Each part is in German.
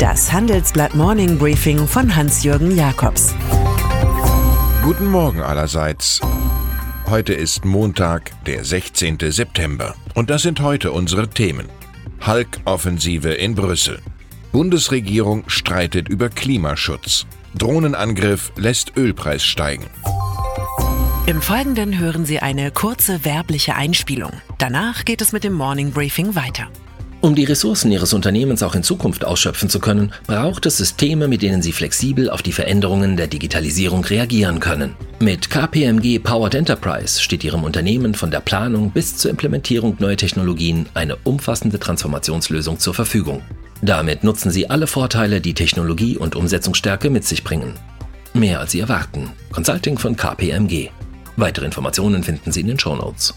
Das Handelsblatt Morning Briefing von Hans-Jürgen Jakobs. Guten Morgen allerseits. Heute ist Montag, der 16. September. Und das sind heute unsere Themen. Hulk-Offensive in Brüssel. Bundesregierung streitet über Klimaschutz. Drohnenangriff lässt Ölpreis steigen. Im Folgenden hören Sie eine kurze werbliche Einspielung. Danach geht es mit dem Morning Briefing weiter. Um die Ressourcen Ihres Unternehmens auch in Zukunft ausschöpfen zu können, braucht es Systeme, mit denen Sie flexibel auf die Veränderungen der Digitalisierung reagieren können. Mit KPMG Powered Enterprise steht Ihrem Unternehmen von der Planung bis zur Implementierung neuer Technologien eine umfassende Transformationslösung zur Verfügung. Damit nutzen Sie alle Vorteile, die Technologie und Umsetzungsstärke mit sich bringen. Mehr als Sie erwarten. Consulting von KPMG. Weitere Informationen finden Sie in den Show Notes.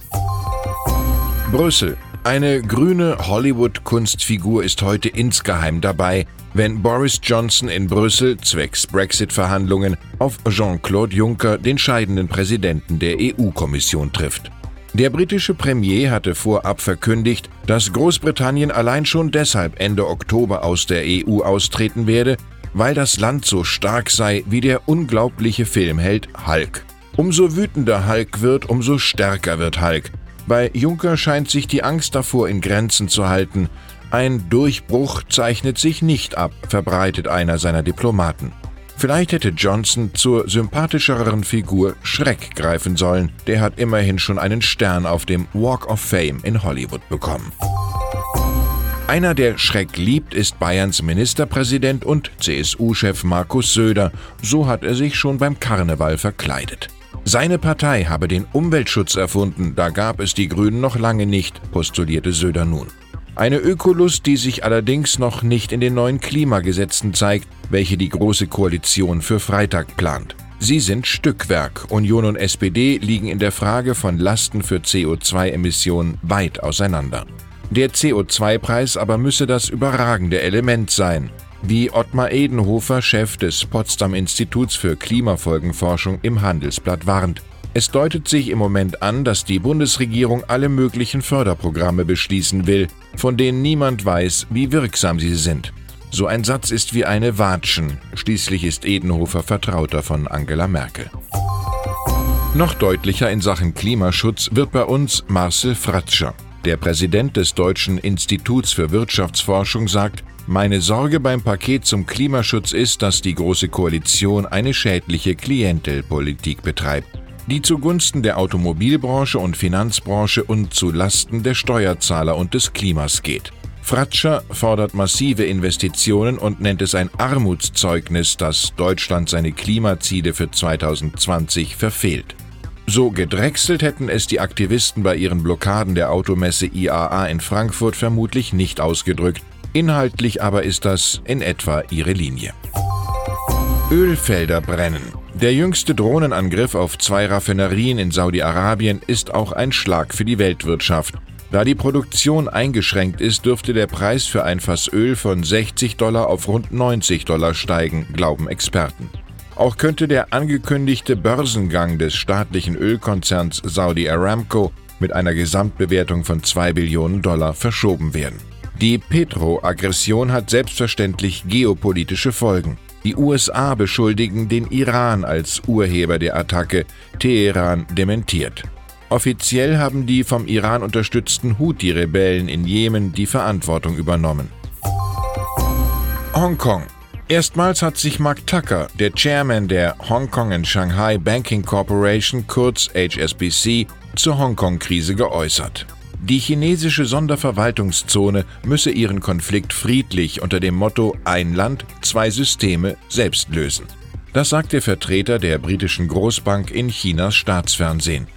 Brüssel. Eine grüne Hollywood-Kunstfigur ist heute insgeheim dabei, wenn Boris Johnson in Brüssel zwecks Brexit-Verhandlungen auf Jean-Claude Juncker, den scheidenden Präsidenten der EU-Kommission, trifft. Der britische Premier hatte vorab verkündigt, dass Großbritannien allein schon deshalb Ende Oktober aus der EU austreten werde, weil das Land so stark sei wie der unglaubliche Filmheld Hulk. Umso wütender Hulk wird, umso stärker wird Hulk. Bei Juncker scheint sich die Angst davor in Grenzen zu halten. Ein Durchbruch zeichnet sich nicht ab, verbreitet einer seiner Diplomaten. Vielleicht hätte Johnson zur sympathischeren Figur Schreck greifen sollen. Der hat immerhin schon einen Stern auf dem Walk of Fame in Hollywood bekommen. Einer, der Schreck liebt, ist Bayerns Ministerpräsident und CSU-Chef Markus Söder. So hat er sich schon beim Karneval verkleidet. Seine Partei habe den Umweltschutz erfunden, da gab es die Grünen noch lange nicht, postulierte Söder nun. Eine Ökolust, die sich allerdings noch nicht in den neuen Klimagesetzen zeigt, welche die Große Koalition für Freitag plant. Sie sind Stückwerk. Union und SPD liegen in der Frage von Lasten für CO2-Emissionen weit auseinander. Der CO2-Preis aber müsse das überragende Element sein wie Ottmar Edenhofer, Chef des Potsdam Instituts für Klimafolgenforschung im Handelsblatt warnt. Es deutet sich im Moment an, dass die Bundesregierung alle möglichen Förderprogramme beschließen will, von denen niemand weiß, wie wirksam sie sind. So ein Satz ist wie eine Watschen. Schließlich ist Edenhofer Vertrauter von Angela Merkel. Noch deutlicher in Sachen Klimaschutz wird bei uns Marcel Fratscher. Der Präsident des Deutschen Instituts für Wirtschaftsforschung sagt, meine Sorge beim Paket zum Klimaschutz ist, dass die Große Koalition eine schädliche Klientelpolitik betreibt, die zugunsten der Automobilbranche und Finanzbranche und zu Lasten der Steuerzahler und des Klimas geht. Fratscher fordert massive Investitionen und nennt es ein Armutszeugnis, dass Deutschland seine Klimaziele für 2020 verfehlt. So gedrechselt hätten es die Aktivisten bei ihren Blockaden der Automesse IAA in Frankfurt vermutlich nicht ausgedrückt, Inhaltlich aber ist das in etwa ihre Linie. Ölfelder brennen. Der jüngste Drohnenangriff auf zwei Raffinerien in Saudi-Arabien ist auch ein Schlag für die Weltwirtschaft. Da die Produktion eingeschränkt ist, dürfte der Preis für ein Fass Öl von 60 Dollar auf rund 90 Dollar steigen, glauben Experten. Auch könnte der angekündigte Börsengang des staatlichen Ölkonzerns Saudi Aramco mit einer Gesamtbewertung von 2 Billionen Dollar verschoben werden. Die Petro-Aggression hat selbstverständlich geopolitische Folgen. Die USA beschuldigen den Iran als Urheber der Attacke, Teheran dementiert. Offiziell haben die vom Iran unterstützten Houthi-Rebellen in Jemen die Verantwortung übernommen. Hongkong. Erstmals hat sich Mark Tucker, der Chairman der Hong Kong and Shanghai Banking Corporation, kurz HSBC, zur Hongkong-Krise geäußert. Die chinesische Sonderverwaltungszone müsse ihren Konflikt friedlich unter dem Motto Ein Land, zwei Systeme selbst lösen. Das sagt der Vertreter der britischen Großbank in Chinas Staatsfernsehen.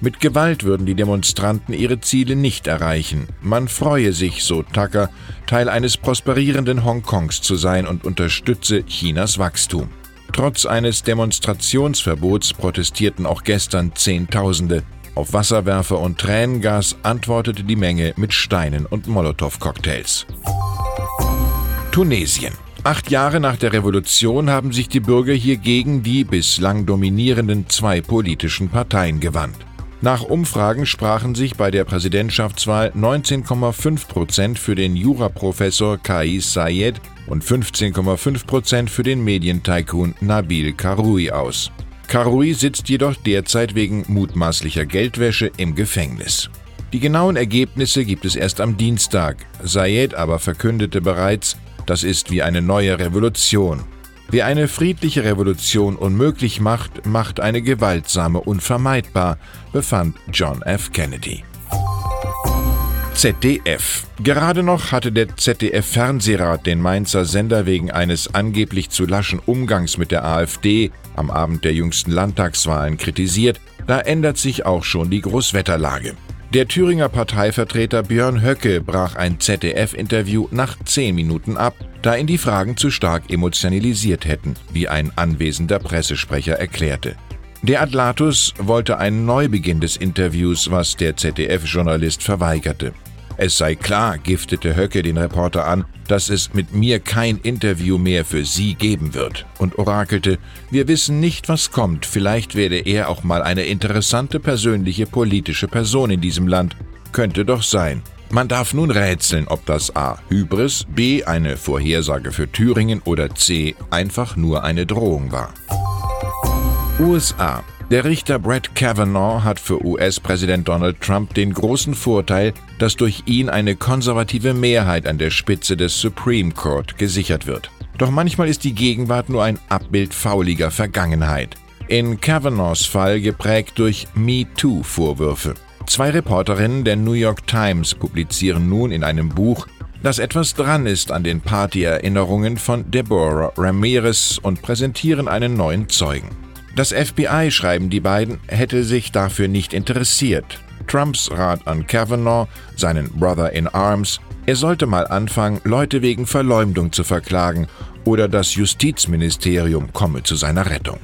Mit Gewalt würden die Demonstranten ihre Ziele nicht erreichen. Man freue sich, so Tucker, Teil eines prosperierenden Hongkongs zu sein und unterstütze Chinas Wachstum. Trotz eines Demonstrationsverbots protestierten auch gestern Zehntausende. Auf Wasserwerfer und Tränengas antwortete die Menge mit Steinen und Molotow-Cocktails. Tunesien. Acht Jahre nach der Revolution haben sich die Bürger hier gegen die bislang dominierenden zwei politischen Parteien gewandt. Nach Umfragen sprachen sich bei der Präsidentschaftswahl 19,5 Prozent für den Juraprofessor Kais Sayed und 15,5 Prozent für den Medientycoon Nabil Karoui aus. Karoui sitzt jedoch derzeit wegen mutmaßlicher Geldwäsche im Gefängnis. Die genauen Ergebnisse gibt es erst am Dienstag. Sayed aber verkündete bereits, das ist wie eine neue Revolution. Wer eine friedliche Revolution unmöglich macht, macht eine gewaltsame unvermeidbar, befand John F. Kennedy. ZDF. Gerade noch hatte der ZDF-Fernsehrat den Mainzer Sender wegen eines angeblich zu laschen Umgangs mit der AfD am Abend der jüngsten Landtagswahlen kritisiert. Da ändert sich auch schon die Großwetterlage. Der Thüringer Parteivertreter Björn Höcke brach ein ZDF-Interview nach zehn Minuten ab, da ihn die Fragen zu stark emotionalisiert hätten, wie ein anwesender Pressesprecher erklärte. Der Atlatus wollte einen Neubeginn des Interviews, was der ZDF-Journalist verweigerte. Es sei klar, giftete Höcke den Reporter an, dass es mit mir kein Interview mehr für Sie geben wird und orakelte, wir wissen nicht, was kommt, vielleicht werde er auch mal eine interessante persönliche politische Person in diesem Land. Könnte doch sein. Man darf nun rätseln, ob das A. Hybris, B. eine Vorhersage für Thüringen oder C. einfach nur eine Drohung war. USA der Richter Brett Kavanaugh hat für US-Präsident Donald Trump den großen Vorteil, dass durch ihn eine konservative Mehrheit an der Spitze des Supreme Court gesichert wird. Doch manchmal ist die Gegenwart nur ein Abbild fauliger Vergangenheit. In Kavanaughs Fall geprägt durch MeToo-Vorwürfe. Zwei Reporterinnen der New York Times publizieren nun in einem Buch, dass etwas dran ist an den Partyerinnerungen von Deborah Ramirez und präsentieren einen neuen Zeugen. Das FBI, schreiben die beiden, hätte sich dafür nicht interessiert. Trumps Rat an Kavanaugh, seinen Brother in Arms, er sollte mal anfangen, Leute wegen Verleumdung zu verklagen oder das Justizministerium komme zu seiner Rettung.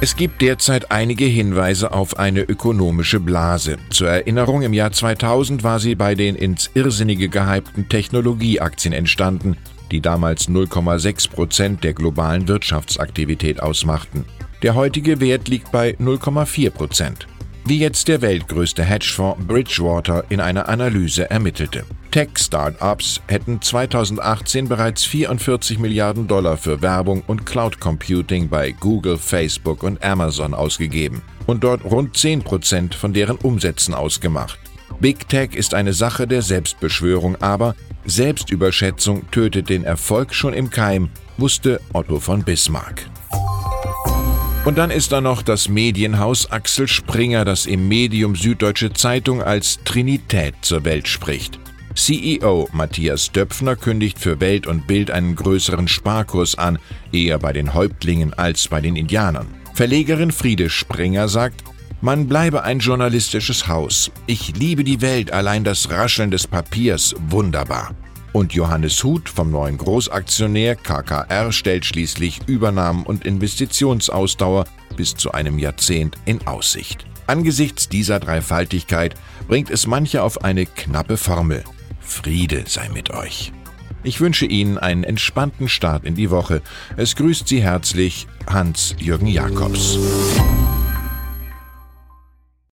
Es gibt derzeit einige Hinweise auf eine ökonomische Blase. Zur Erinnerung, im Jahr 2000 war sie bei den ins Irrsinnige gehypten Technologieaktien entstanden, die damals 0,6 Prozent der globalen Wirtschaftsaktivität ausmachten. Der heutige Wert liegt bei 0,4 Prozent. Wie jetzt der weltgrößte Hedgefonds Bridgewater in einer Analyse ermittelte. Tech-Startups hätten 2018 bereits 44 Milliarden Dollar für Werbung und Cloud Computing bei Google, Facebook und Amazon ausgegeben und dort rund 10 Prozent von deren Umsätzen ausgemacht. Big Tech ist eine Sache der Selbstbeschwörung, aber Selbstüberschätzung tötet den Erfolg schon im Keim, wusste Otto von Bismarck. Und dann ist da noch das Medienhaus Axel Springer, das im Medium Süddeutsche Zeitung als Trinität zur Welt spricht. CEO Matthias Döpfner kündigt für Welt und Bild einen größeren Sparkurs an, eher bei den Häuptlingen als bei den Indianern. Verlegerin Friede Springer sagt, man bleibe ein journalistisches Haus. Ich liebe die Welt, allein das Rascheln des Papiers wunderbar. Und Johannes Huth vom neuen Großaktionär KKR stellt schließlich Übernahmen und Investitionsausdauer bis zu einem Jahrzehnt in Aussicht. Angesichts dieser Dreifaltigkeit bringt es manche auf eine knappe Formel. Friede sei mit euch. Ich wünsche Ihnen einen entspannten Start in die Woche. Es grüßt Sie herzlich Hans-Jürgen Jakobs.